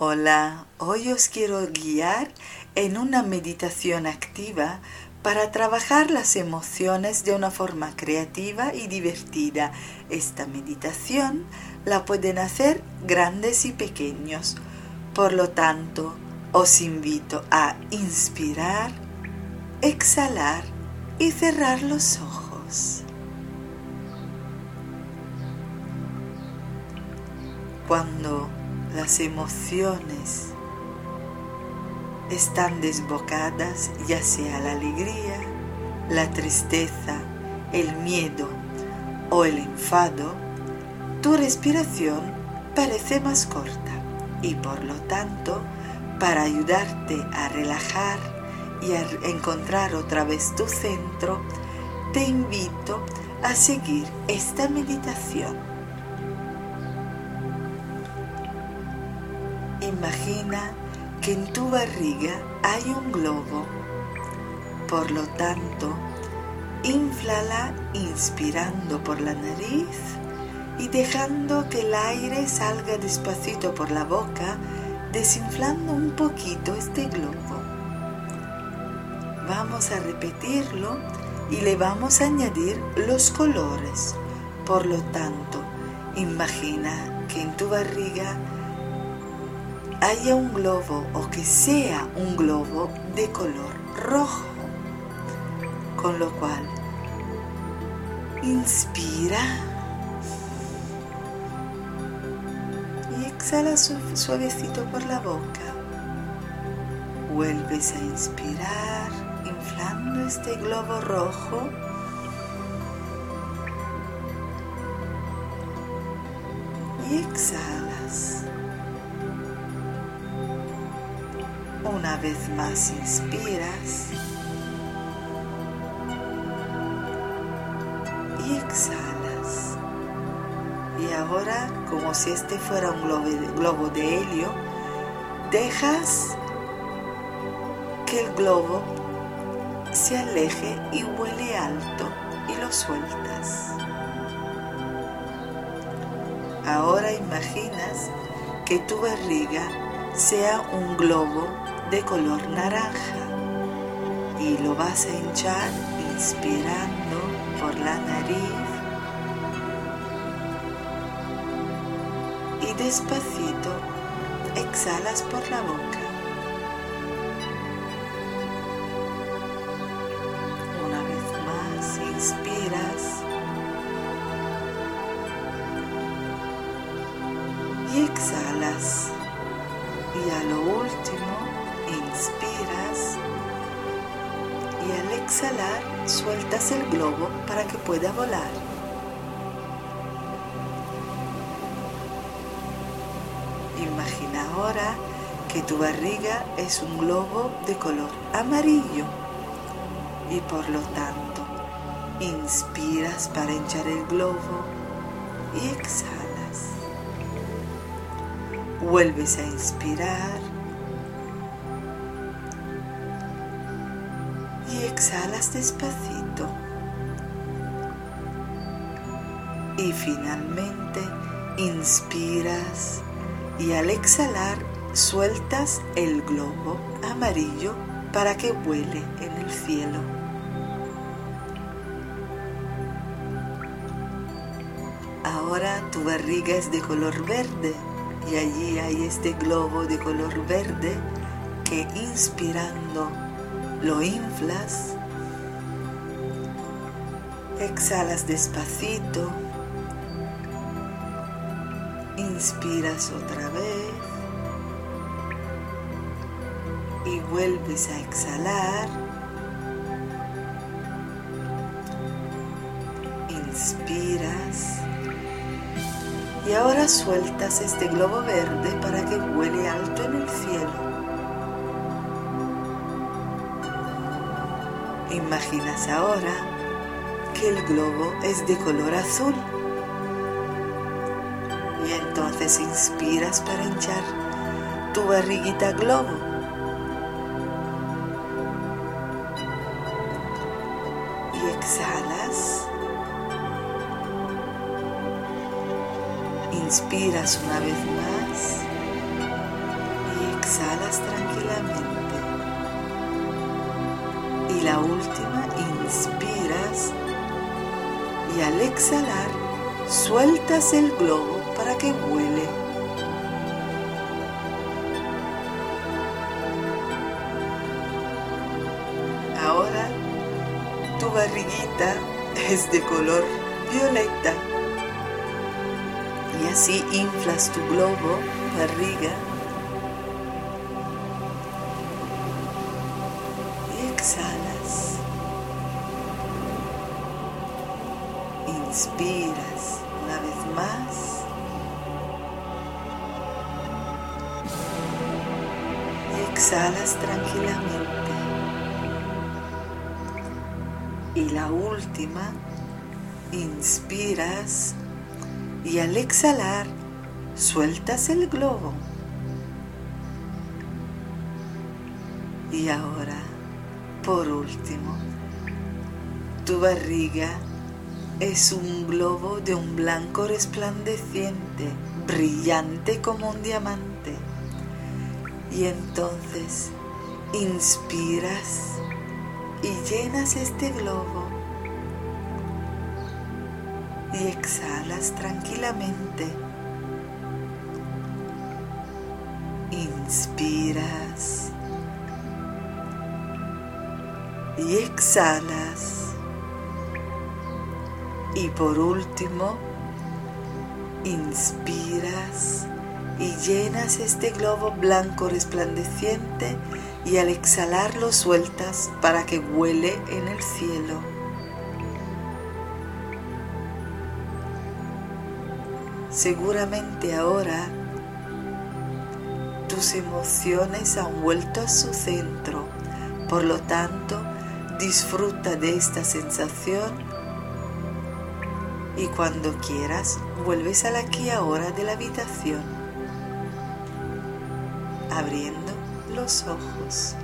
Hola, hoy os quiero guiar en una meditación activa para trabajar las emociones de una forma creativa y divertida. Esta meditación la pueden hacer grandes y pequeños. Por lo tanto, os invito a inspirar, exhalar y cerrar los ojos. Cuando las emociones están desbocadas, ya sea la alegría, la tristeza, el miedo o el enfado, tu respiración parece más corta y por lo tanto, para ayudarte a relajar y a encontrar otra vez tu centro, te invito a seguir esta meditación. Imagina que en tu barriga hay un globo. Por lo tanto, inflala inspirando por la nariz y dejando que el aire salga despacito por la boca, desinflando un poquito este globo. Vamos a repetirlo y le vamos a añadir los colores. Por lo tanto, imagina que en tu barriga haya un globo o que sea un globo de color rojo. Con lo cual, inspira y exhala suavecito por la boca. Vuelves a inspirar, inflando este globo rojo. Y exhalas. Una vez más inspiras y exhalas. Y ahora, como si este fuera un globo de, helio, dejas que el globo se aleje y huele alto y lo sueltas. Ahora imaginas que tu barriga sea un globo de color naranja y lo vas a hinchar inspirando por la nariz y despacito exhalas por la boca. Exhalar sueltas el globo para que pueda volar. Imagina ahora que tu barriga es un globo de color amarillo y por lo tanto inspiras para hinchar el globo y exhalas. Vuelves a inspirar exhalas despacito. Y finalmente inspiras y al exhalar sueltas el globo amarillo para que vuele en el cielo. Ahora tu barriga es de color verde y allí hay este globo de color verde que inspirando lo inflas, exhalas despacito, inspiras otra vez y vuelves a exhalar, inspiras y ahora sueltas este globo verde para que vuele alto en el cielo. Imaginas ahora que el globo es de color azul. Y entonces inspiras para hinchar tu barriguita globo. Y exhalas. Inspiras una vez más exhalas tranquilamente. Y la última, inspiras y al exhalar sueltas el globo para que vuele. Ahora tu barriguita es de color violeta y así inflas tu globo, barriga Inspiras una vez más. Y exhalas tranquilamente. Y la última, inspiras y al exhalar sueltas el globo. Y ahora, por último, tu barriga es un globo de un blanco resplandeciente, brillante como un diamante. Y entonces inspiras y llenas este globo y exhalas tranquilamente. Inspiras y exhalas. Y por último, inspiras y llenas este globo blanco resplandeciente y al exhalar lo sueltas para que vuele en el cielo. Seguramente ahora tus emociones han vuelto a su centro, por lo tanto disfruta de esta sensación y cuando quieras vuelves al aquí ahora de la habitación, abriendo los ojos.